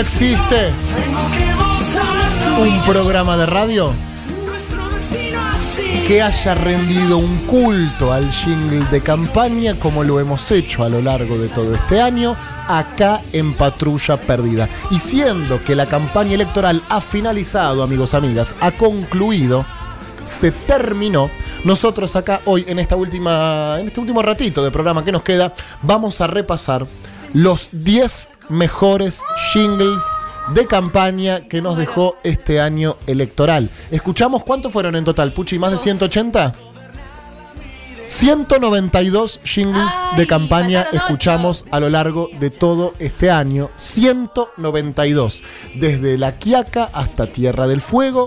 Existe un programa de radio que haya rendido un culto al jingle de campaña como lo hemos hecho a lo largo de todo este año acá en Patrulla Perdida. Y siendo que la campaña electoral ha finalizado, amigos, amigas, ha concluido, se terminó. Nosotros acá hoy en esta última en este último ratito de programa que nos queda, vamos a repasar los 10 mejores jingles de campaña que nos dejó este año electoral. Escuchamos cuántos fueron en total, Puchi, más de 180. 192 jingles de campaña escuchamos a lo largo de todo este año. 192. Desde La Quiaca hasta Tierra del Fuego.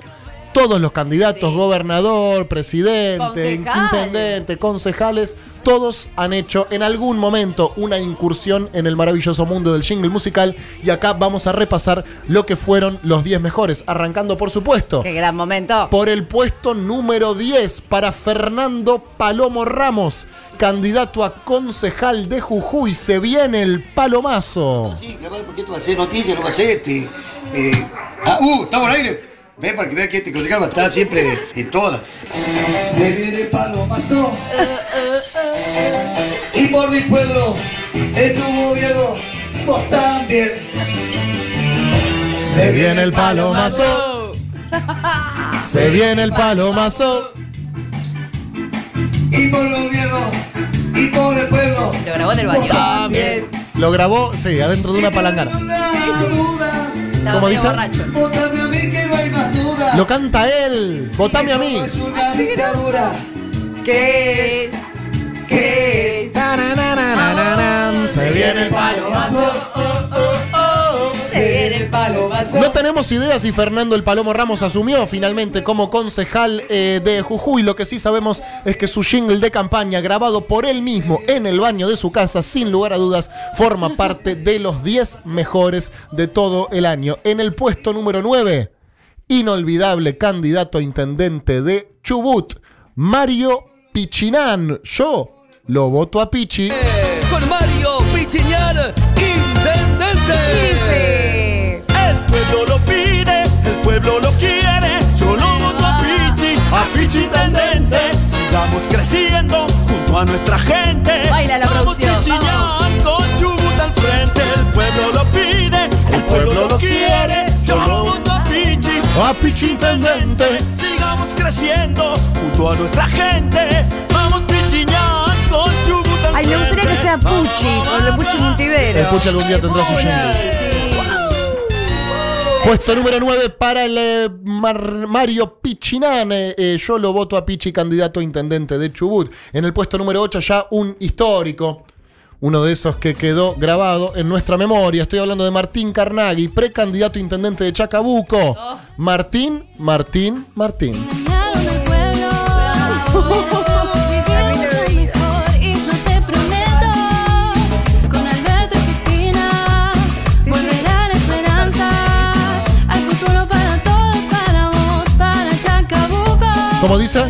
Todos los candidatos, Sí. gobernador, presidente, Concejal. intendente, concejales, todos han hecho en algún momento una incursión en el maravilloso mundo del jingle musical. Y acá vamos a repasar lo que fueron los 10 mejores. Arrancando, por supuesto, Qué gran momento. por el puesto número 10 para Fernando Palomo Ramos, candidato a concejal de Jujuy. Se viene el palomazo. Sí, claro, porque esto va a ser noticia, no ser este. eh, ah, uh, estamos al aire. Ven para que vean que este concejal va a estar siempre en todas. Se viene Palomazo. Y por mi pueblo, en tu gobierno, vos también. Se viene el palomazo. Se viene el palomazo. Y por el gobierno, y por el pueblo. Lo grabó en el baño. también. Lo grabó, sí, adentro de una palangana. No duda, Estaba ¿Cómo medio dice? Lo canta él. Votame a mí. Es una dictadura. ¿Qué es? ¿Qué es? Tanananananan. Se viene el palomazo. Se viene el palomazo. No tenemos idea si Fernando el Palomo Ramos asumió finalmente como concejal eh, de Jujuy. Lo que sí sabemos es que su jingle de campaña, grabado por él mismo en el baño de su casa, sin lugar a dudas, forma parte de los 10 mejores de todo el año. En el puesto número 9, inolvidable candidato a intendente de Chubut, Mario Pichinán. Yo lo voto a Pichi. con Mario Pichiñán, intendente. El pueblo lo pide, el pueblo lo quiere. Yo lo voto a Pichi, a Pichi intendente. Sigamos creciendo junto a nuestra gente. Baila la Vamos, producción, Chubut al frente. El pueblo lo pide, el pueblo lo quiere. Yo lo voto a Pichi, Pichi intendente. Sigamos creciendo junto a nuestra gente. Vamos, Chubut al Ay, me gustaría que sea Pucci, con el Pucci Multivero. El Puchi algún día tendrá su jingle. Puesto número 9 para el eh, Mar- Mario Pichinán. Eh, eh, yo lo voto a Pichi, candidato a intendente de Chubut. En el puesto número 8 ya un histórico. Uno de esos que quedó grabado en nuestra memoria. Estoy hablando de Martín Carnaghi, precandidato a intendente de Chacabuco. Martín, Martín, Martín. Chacabuco. ¿Cómo dice?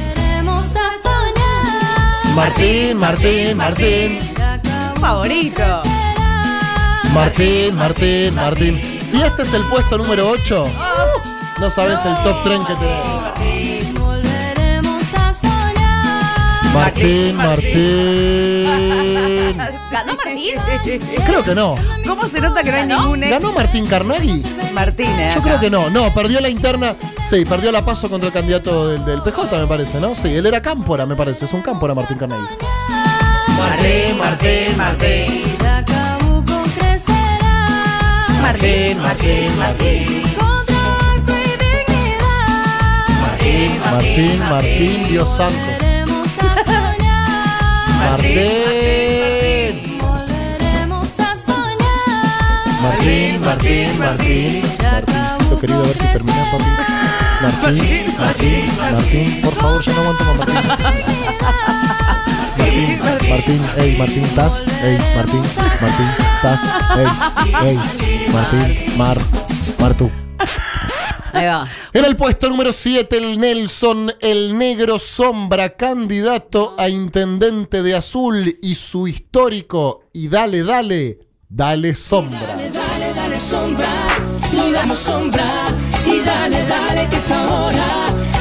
Martín, Martín, Martín. Favorito. Martín, Martín, Martín. Si este es el puesto número 8, no sabes el top tren que te. Volveremos a soñar. Martín, Martín. ¿Ganó Martín? Creo que no. ¿Cómo se nota que no hay ¿Ganó? ningún ex? ¿Ganó Martín Carnaghi? Martínez. Yo acá. creo que no. No, perdió la interna. Sí, perdió la paso contra el candidato del, del PJ, me parece, ¿no? Sí, él era cámpora, me parece. Es un cámpora, Martín Carnaghi. Martín, Martín, Martín. Chacabuco crecerá. Martín, Martín, Martín. Con trabajo y dignidad. Martín, Martín, Dios santo. Volveremos a soñar. Martín. Volveremos a soñar. Martín, Martín, Martín. Martincito querido, a ver si termina, papi. Martín, Martín, Martín. Por favor, ya no aguanto más Martín. Martín, ey, Martín, ¿estás? Ey, Martín, Martín, ¿estás? Ey, ey, Martín, Mar, Martu. Ahí va. En el puesto número 7, el Nelson, el negro sombra, candidato a intendente de azul y su histórico. Y dale, dale, dale sombra. Dale, dale sombra, y damos sombra, y dale, dale que es ahora.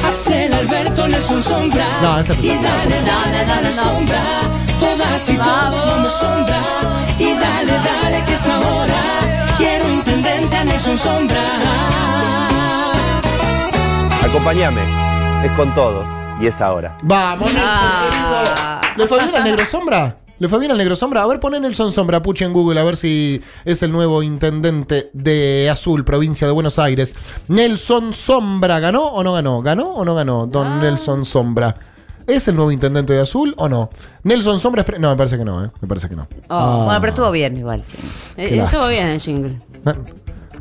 Axel Alberto Nelson Sombra. No. Y dale, dale, dale sombra, todas y todos vamos sombra. Y dale, dale que es ahora. Quiero intendente a Nelson Sombra. Acompáñame, es con todos y es ahora. Vamos, Nelson, Ah. querido. ¿Le fue bien al negro sombra? ¿Le fue bien al negro sombra? A ver, poné Nelson Sombra, Puchi en Google, a ver si es el nuevo intendente de Azul, provincia de Buenos Aires. Nelson Sombra, ¿ganó o no ganó? ¿Ganó o no ganó? Don Nelson Sombra. ¿Es el nuevo intendente de Azul o no? Nelson Sombra es... No, me parece que no, ¿eh? Me parece que no. Oh, Ah. Bueno, pero estuvo bien igual. Eh, Estuvo bien el jingle.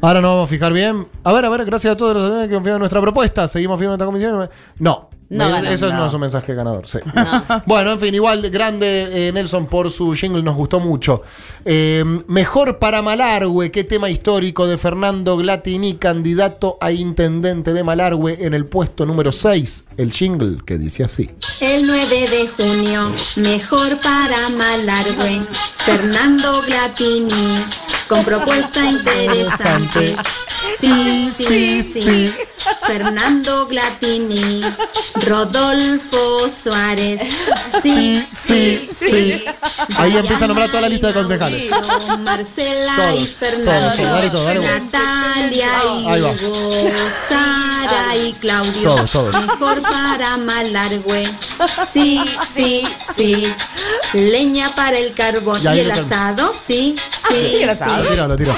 Ahora nos vamos a fijar bien. A ver, a ver, gracias a todos los que confían en nuestra propuesta. Seguimos firme en esta comisión. No. No Eso no. no es un mensaje ganador, sí. bueno, en fin, igual grande eh, Nelson por su jingle, nos gustó mucho. Eh, mejor para Malargüe, qué tema histórico de Fernando Glatini, candidato a intendente de Malargüe en el puesto número 6. El jingle que dice así. El 9 de junio, mejor para Malargüe, Fernando Glatini, con propuesta interesante. Sí, sí, sí. Fernando Glatini, Rodolfo Suárez. Sí, sí, sí. Ahí empieza a nombrar toda la lista de concejales. Marcela y Todos, todos, Fernando. todos, dale. Natalia y. Hugo, Sara y Claudio. Todos, todos. Mejor para Malargüe. Sí, sí, sí. Leña para el carbón. Y ahí ¿Y el asado? Sí, sí. ¿Y el sí. asado? Lo tiró.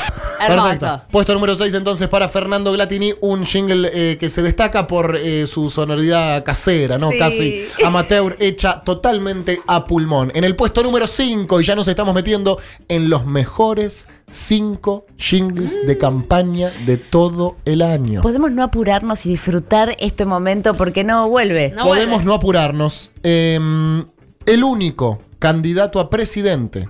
Hermoso. Perfecto. Puesto número 6 entonces para Fernando Glatini, un jingle eh, que se destaca por eh, su sonoridad casera, ¿no? Sí. Casi amateur, hecha totalmente a pulmón. En el puesto número 5, y ya nos estamos metiendo en los mejores 5 jingles de campaña de todo el año. Podemos no apurarnos y disfrutar este momento porque no vuelve. No Podemos vuelve. no apurarnos. Eh, el único candidato a presidente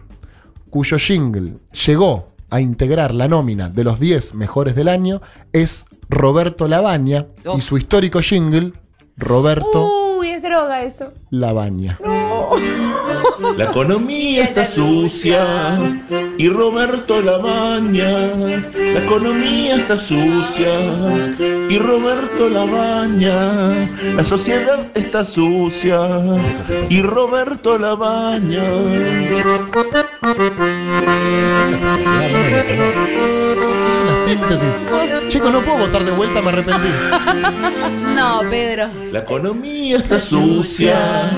cuyo jingle llegó a integrar la nómina de los 10 mejores del año es Roberto Labaña Oh. y su histórico jingle Roberto Uy, es droga eso. Labaña. La economía está sucia y Roberto la baña. La economía está sucia y Roberto la baña. La sociedad está sucia y Roberto la baña. Es una síntesis. Chicos, no puedo votar de vuelta, me arrepentí. No, Pedro. La economía está sucia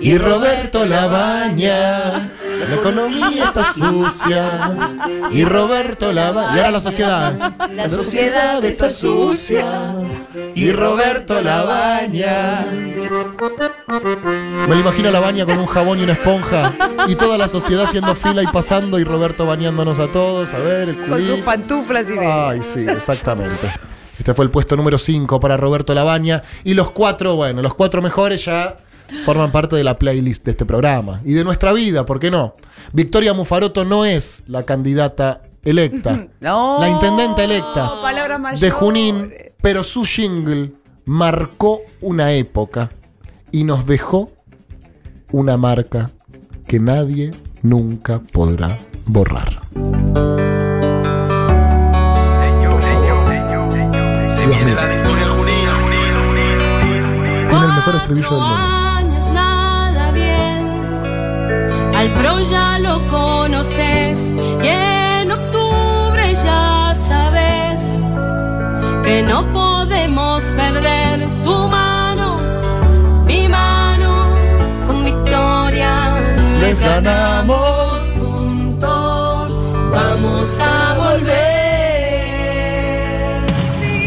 Y Roberto Labaña. La economía está sucia. Y Roberto Labaña. Y ahora la sociedad. La sociedad está sucia. Y Roberto Labaña. Me lo imagino a Labaña con un jabón y una esponja. Y toda la sociedad haciendo fila y pasando. Y Roberto bañándonos a todos. A ver, el Con sus pantuflas y. Ay, sí, exactamente. Este fue el puesto número 5 para Roberto Labaña. Y los cuatro, bueno, los cuatro mejores ya forman parte de la playlist de este programa. Y de nuestra vida, ¿por qué no? Victoria Mufaroto no es la candidata electa. No. La intendente electa mayores. de Junín, pero su jingle marcó una época y nos dejó una marca que nadie nunca podrá borrar. Dios mío. Tiene el mejor estribillo del mundo. Al pro ya lo conoces y en octubre ya sabes que no podemos perder tu mano, mi mano con victoria. Les ganamos. juntos, vamos a volver.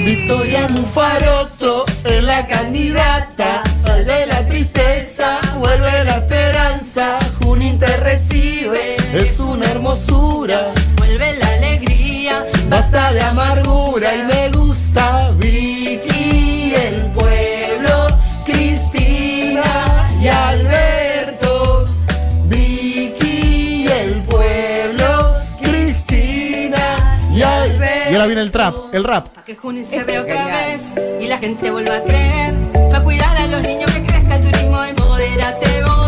Victoria Mufaroto es la candidata. de la tristeza, vuelve la esperanza. Junín te recibe, Es una hermosura. vuelve la alegría. Basta de amargura y me gusta Vicky, el pueblo, Cristina y Alberto. Vicky, el pueblo, Cristina y Alberto. Y ahora viene el trap, el rap. Que Juni se ríe otra vez y la gente vuelva a creer. Para cuidar a los niños que crezca el turismo y modérate vos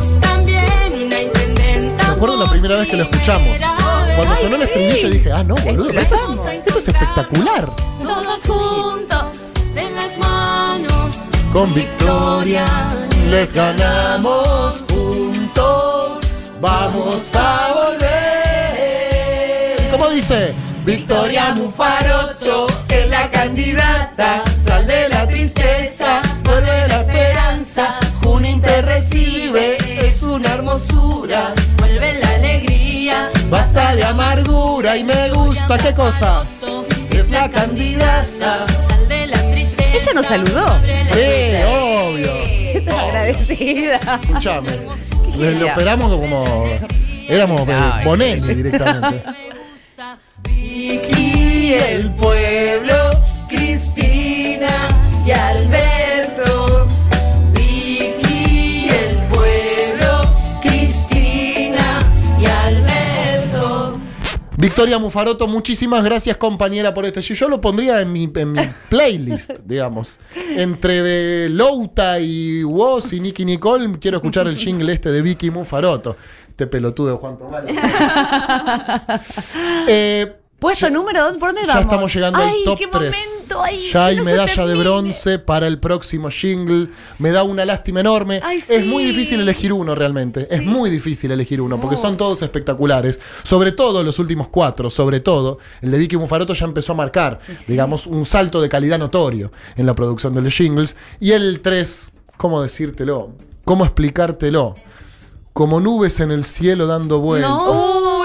acuerdo la primera vez que lo escuchamos. Cuando sonó el estribillo dije, ah, no, boludo, esto es, esto es espectacular. Todos juntos, de las manos. Con victoria les ganamos juntos. Vamos a volver. ¿Cómo dice? Victoria Mufaroto es la candidata. Sal de la tristeza, vuelve la esperanza. Junín te recibe, es una hermosura. Y me gusta, ¿qué cosa? Es la candidata. Ella nos saludó. Sí, obvio. Agradecida. Escuchame. Le, lo esperamos como. Éramos eh, Bonelli directamente. Vicky, el pueblo, Cristina y Alberto. Victoria Mufaroto, muchísimas gracias compañera por este. Yo lo pondría en mi, en mi playlist, digamos. Entre de Louta y Woz y Nicky Nicole, quiero escuchar el jingle este de Vicky Mufaroto. Este pelotudo de Juan Tomás. Eh, Puesto número 2, ¿por dónde ya vamos? estamos llegando Ay, al top qué 3. momento, ay, ya hay no medalla de bronce para el próximo jingle. Me da una lástima enorme. Ay, Es muy difícil elegir uno realmente. Es muy difícil elegir uno porque son todos espectaculares. Sobre todo los últimos cuatro. Sobre todo el de Vicky Mufaroto ya empezó a marcar, digamos, un salto de calidad notorio en la producción de los jingles. Y el 3, ¿cómo decírtelo? ¿Cómo explicártelo? Como nubes en el cielo dando vueltas. Uh,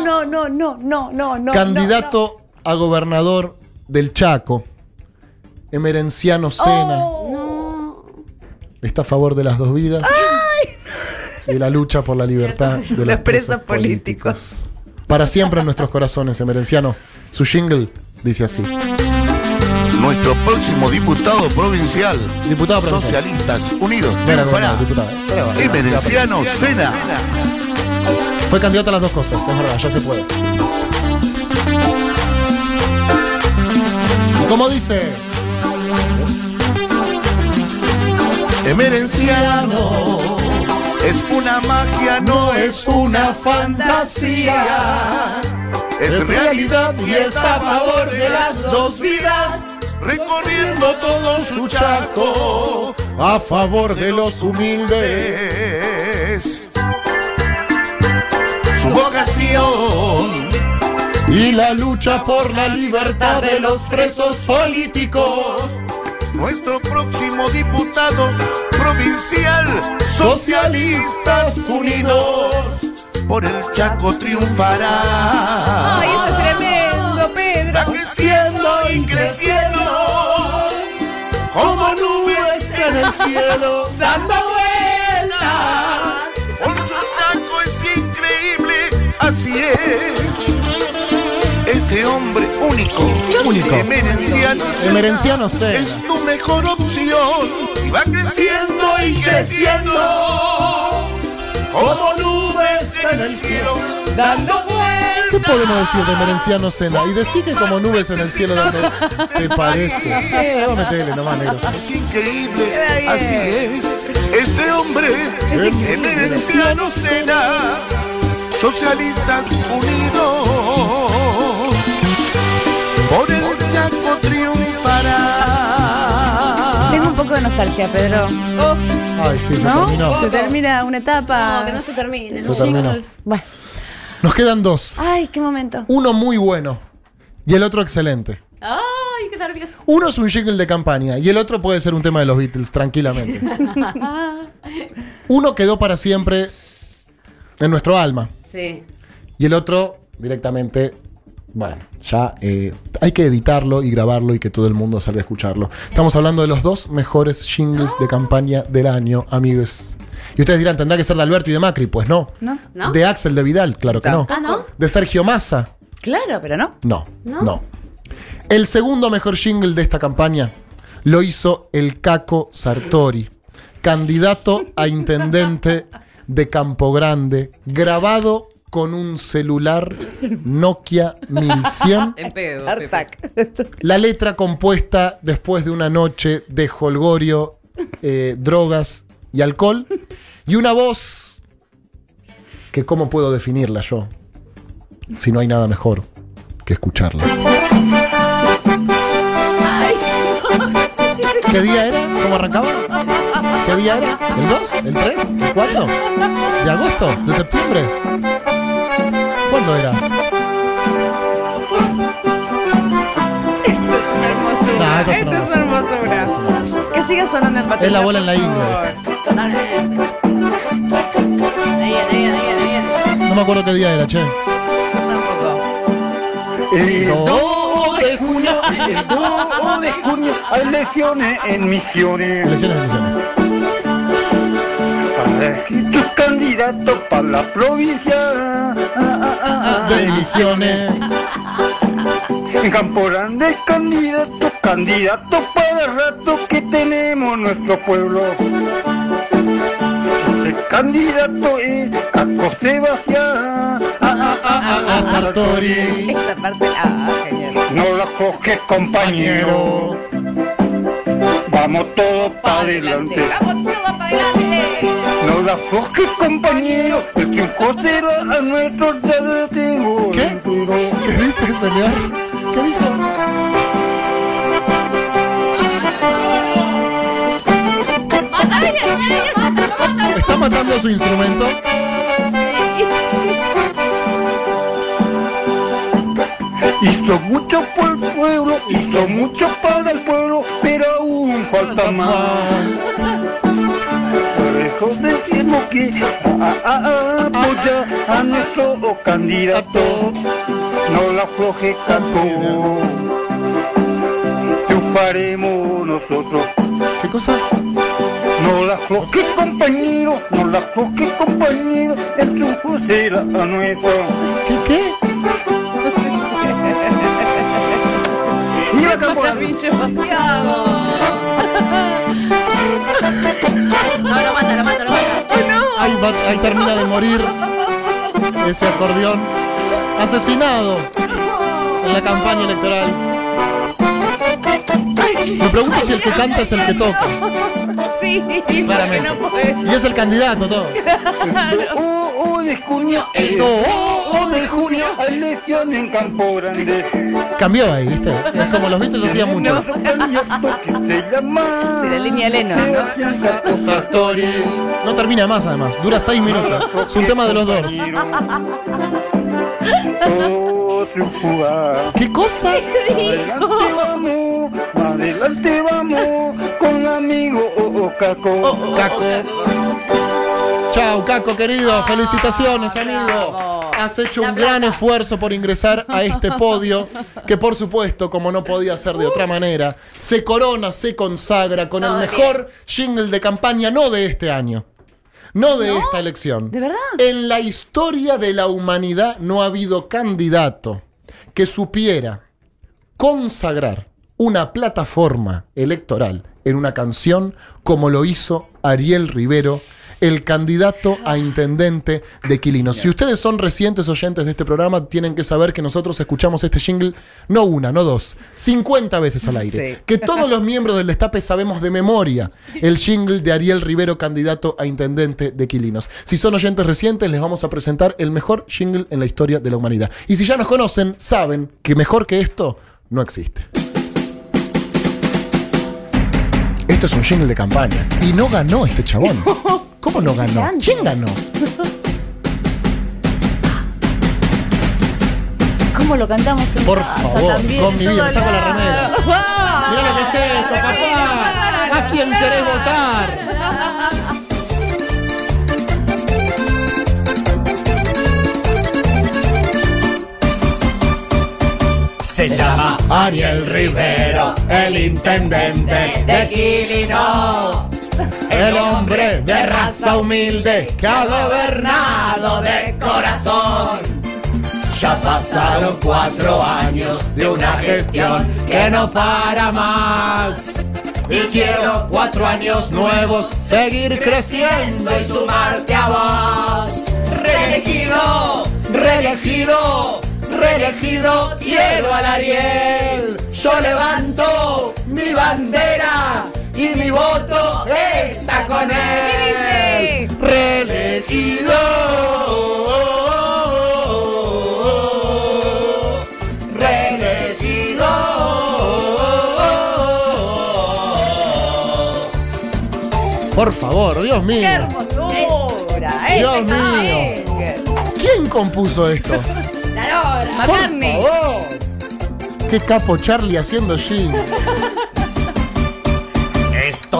no, no, no, no, no, no, no. Candidato a gobernador del Chaco, Emerenciano Sena. Oh, está a favor de las dos vidas. Ay. Y la lucha por la libertad de los, presos, políticos. Para siempre en nuestros corazones, Emerenciano. Su jingle dice así nuestro próximo diputado provincial. Diputado provincial. Socialistas Unidos. Espera. Emerenciano Sena. Fue candidato a las dos cosas, es verdad, ya se puede. ¿Y cómo dice? Emerenciano. Es una magia, no es una fantasía. Es realidad y está a favor de las dos vidas. Recorriendo todo su chaco. A favor de los humildes. Su vocación. Y la lucha por la libertad de los presos políticos. Nuestro próximo diputado provincial, Socialistas Unidos, por el Chaco triunfará. Ay, esto es tremendo, Pedro. Va creciendo y creciendo, como nubes en el cielo, dando Este hombre único, Único. emerenciano, Emerenciano es tu mejor opción y va creciendo y creciendo como nubes en el cielo dando vueltas. ¿Qué podemos decir de Merenciano Sena? Y decir que como nubes en el cielo dando. ¿Te parece? Sí, vamos a meterle nomás, negro. Es increíble, así es. Este hombre, emerenciano Sena, Socialistas Unidos, por el Chaco triunfará. Tengo un poco de nostalgia, Pedro. Ay, sí, se ¿No? terminó. Se termina una etapa. No, que no se termine. Se no. terminó. Bueno. Nos quedan dos. Ay, qué momento. Uno muy bueno y el otro excelente. Ay, qué nervioso. Uno es un jingle de campaña y el otro puede ser un tema de los Beatles, tranquilamente. Uno quedó para siempre en nuestro alma Sí. y el otro directamente, bueno, ya eh, hay que editarlo y grabarlo y que todo el mundo salga a escucharlo. Estamos hablando de los dos mejores jingles de campaña del año, amigos. Y ustedes dirán, tendrá que ser de Alberto y de Macri. Pues no. ¿No? ¿No? De Axel de Vidal, claro que no. Ah, ¿no? De Sergio Massa, Claro, pero no. No, ¿No? no. El segundo mejor jingle de esta campaña lo hizo el Caco Sartori, candidato a intendente de Campo Grande, grabado con un celular Nokia 1100. En pedo. Artac. La letra compuesta después de una noche de holgorio, eh, drogas y alcohol. Y una voz que cómo puedo definirla yo, si no hay nada mejor que escucharla. ¿Qué día era? ¿Cómo arrancaba? ¿Qué día era? ¿El 2? ¿El 3? ¿El 4? ¿De agosto? ¿De septiembre? ¿Cuándo era? Esto es una hermosura. No, esto es esto una es una hermosura. Que siga sonando en patrulla. Es la bola en la ingle. Totalmente. Ahí ahí ahí. No me acuerdo qué día era, che. El No. 2 de junio, el 2 de junio, hay elecciones en Misiones. Elecciones de misiones. Para tus candidatos para la provincia. Ah, ah, ah, ah, De misiones. En Campo Grande, candidato, candidato para el rato que tenemos nuestro pueblo. El candidato es Caco Sebastián. Ah, ah, ah, ah, A Sartori. Esa parte. Ah, genial. No la coges, compañero. Vamos todos para adelante. Vamos todos para adelante. No la coges, compañero. El triunfo será a nuestro tengo. ¿Qué? ¿Qué dice el señor? ¿Qué dijo? ¿Está matando su instrumento? Hizo mucho por el pueblo, hizo mucho para el pueblo, pero aún falta más. Por eso decimos que apoya a nuestro candidato. No la afloje campo. Triunfaremos nosotros. ¿Qué cosa? No la afloje compañero, no la afloje compañero, el triunfo será nuestro. ¿Qué qué? Campo Maravilloso. No, lo mata, lo mata, lo mata. Ahí, va- ahí termina de morir ese acordeón asesinado en la campaña electoral. Me pregunto si el que canta es el que toca. Sí, Claramente. no puede. Y es el candidato todo. Oh, oh, de junio, el No, oh, de junio. elección en Campo Grande. Cambió ahí, ¿viste? Es como los Beatles hacían mucho. Nuestro candidato que se llama De la línea Lennon, ¿no? No termina más además, dura seis minutos. Es un tema de los triunfará. ¿Qué cosa? Adelante vamos, adelante vamos, con amigo oh, oh, Caco. Caco. Chao, Caco querido. Felicitaciones, amigo. Has hecho un gran esfuerzo por ingresar a este podio, que por supuesto, como no podía ser de otra manera, se corona, se consagra con el mejor jingle de campaña, no de este año. No de esta elección. ¿De verdad? En la historia de la humanidad no ha habido candidato que supiera consagrar una plataforma electoral en una canción como lo hizo Ariel Rivero, el candidato a intendente de Quilinos. Si ustedes son recientes oyentes de este programa, tienen que saber que nosotros escuchamos este jingle no una, no dos, 50 veces al aire. Sí. Que todos los miembros del Destape sabemos de memoria el jingle de Ariel Rivero, candidato a intendente de Quilinos. Si son oyentes recientes, les vamos a presentar el mejor jingle en la historia de la humanidad. Y si ya nos conocen, saben que mejor que esto no existe. Esto es un jingle de campaña. Y no ganó este chabón. ¿Cómo no ganó? ¿Quién ganó? ¿Cómo lo cantamos en Por casa favor, también? con mi vida, saco la remera. Mira lo que es esto, papá. ¿A quién querés votar? Se llama Ariel Rivero, el intendente de Quilinos. El hombre de raza humilde que ha gobernado de corazón. Ya pasaron cuatro años de una gestión que no para más. Y quiero cuatro años nuevos, seguir creciendo y sumarte a vos. Reelegido, reelegido, reelegido, quiero al Ariel. Yo levanto mi bandera y mi voto está con él. Reelegido. Reelegido. Por favor, Dios mío. ¡Qué hermosura! Dios ¡Este mío. ¿Quién compuso esto? La Lola, Por favor. Qué capo Charlie haciendo Jim.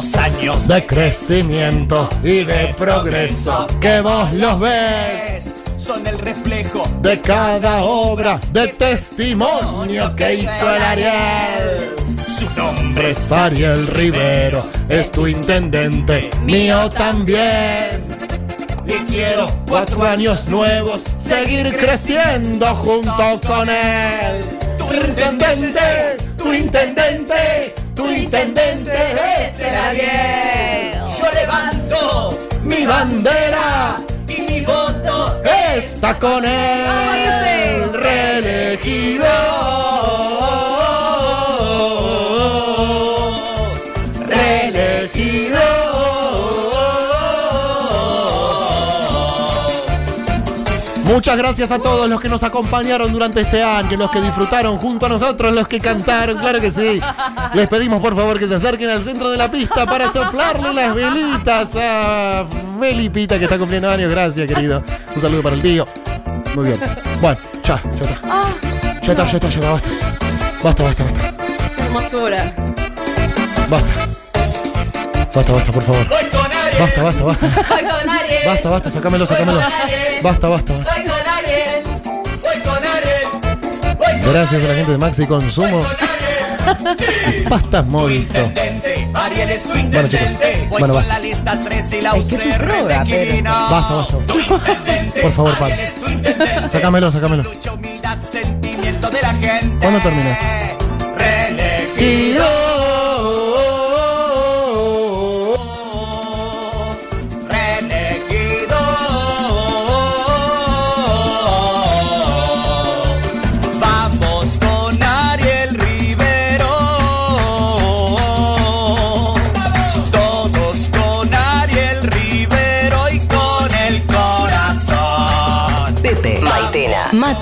Años de crecimiento y de progreso que vos los ves Son el reflejo de cada obra de testimonio que hizo el Ariel. Su nombre Es Ariel Rivero, es tu intendente, mío también. Y quiero cuatro años nuevos, seguir creciendo junto con él. Tu intendente, tu intendente, tu intendente es el Ariel. Yo levanto mi bandera y mi voto está con él. Reelegido. Muchas gracias a todos los que nos acompañaron durante este año, los que disfrutaron junto a nosotros, los que cantaron, claro que sí. Les pedimos por favor que se acerquen al centro de la pista para soplarle las velitas a Melipita que está cumpliendo años. Gracias, querido. Un saludo para el tío. Muy bien. Bueno, ya, ya está. Ya está, ya está, ya está, basta. Basta, basta, basta. ¡Qué hermosura! Basta. Basta, basta, por favor. Basta, basta, basta. Basta, basta, sacámelo, sacámelo. Basta, basta, basta. Gracias a la gente de Maxi Consumo. Pastas es tu Bueno, chicos. Bueno, basta. la lista 3 y la Ay, que es droga, pero-. Basta, basta. Por favor, para. Sácamelo, sácamelo. ¿Cuándo termina?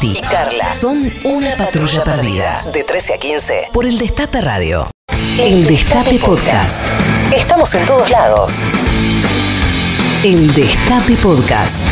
Y Carla son una patrulla perdida. De 13 a 15 por el Destape Radio. El Destape Podcast. Estamos en todos lados. El Destape Podcast.